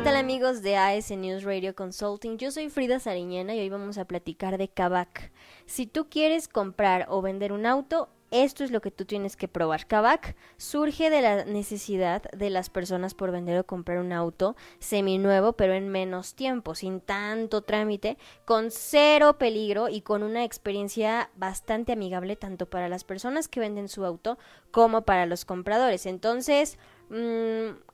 ¿Qué tal amigos de AS News Radio Consulting? Yo soy Frida Sariñana y hoy vamos a platicar de Kavak. Si tú quieres comprar o vender un auto, esto es lo que tú tienes que probar. Kavak surge de la necesidad de las personas por vender o comprar un auto seminuevo, pero en menos tiempo, sin tanto trámite, con cero peligro y con una experiencia bastante amigable tanto para las personas que venden su auto como para los compradores. Entonces,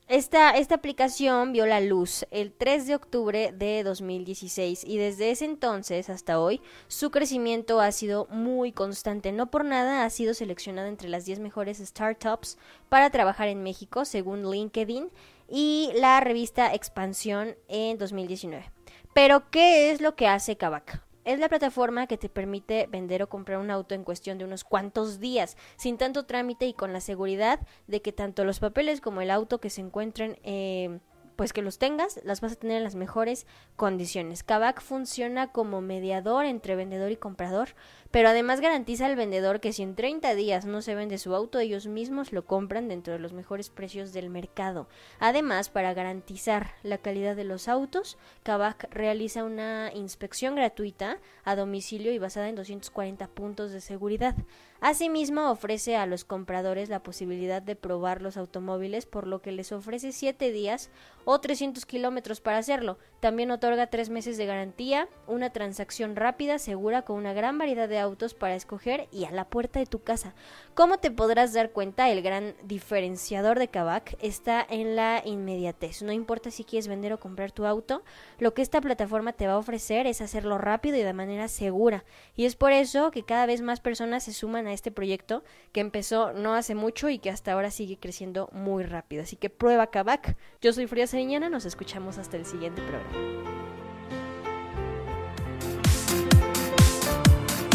esta, esta aplicación vio la luz el 3 de octubre de 2016 y desde ese entonces hasta hoy su crecimiento ha sido muy constante. No por nada ha sido seleccionada entre las 10 mejores startups para trabajar en México según LinkedIn y la revista Expansión en 2019. Pero, ¿qué es lo que hace Kavak? Es la plataforma que te permite vender o comprar un auto en cuestión de unos cuantos días, sin tanto trámite y con la seguridad de que tanto los papeles como el auto que se encuentren eh, pues que los tengas, las vas a tener en las mejores condiciones. Kavak funciona como mediador entre vendedor y comprador, pero además garantiza al vendedor que si en 30 días no se vende su auto, ellos mismos lo compran dentro de los mejores precios del mercado. Además, para garantizar la calidad de los autos, Kavak realiza una inspección gratuita a domicilio y basada en 240 puntos de seguridad. Asimismo, ofrece a los compradores la posibilidad de probar los automóviles, por lo que les ofrece 7 días o 300 kilómetros para hacerlo. También otorga 3 meses de garantía, una transacción rápida, segura, con una gran variedad de autos para escoger y a la puerta de tu casa. Como te podrás dar cuenta, el gran diferenciador de Kavak está en la inmediatez. No importa si quieres vender o comprar tu auto, lo que esta plataforma te va a ofrecer es hacerlo rápido y de manera segura. Y es por eso que cada vez más personas se suman a este proyecto que empezó no hace mucho y que hasta ahora sigue creciendo muy rápido. Así que prueba Kavak. Yo soy Frida Sariñana, nos escuchamos hasta el siguiente programa.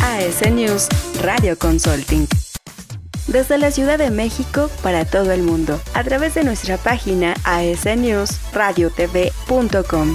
AS News Radio Consulting. Desde la Ciudad de México para todo el mundo, a través de nuestra página asnewsradiotv.com.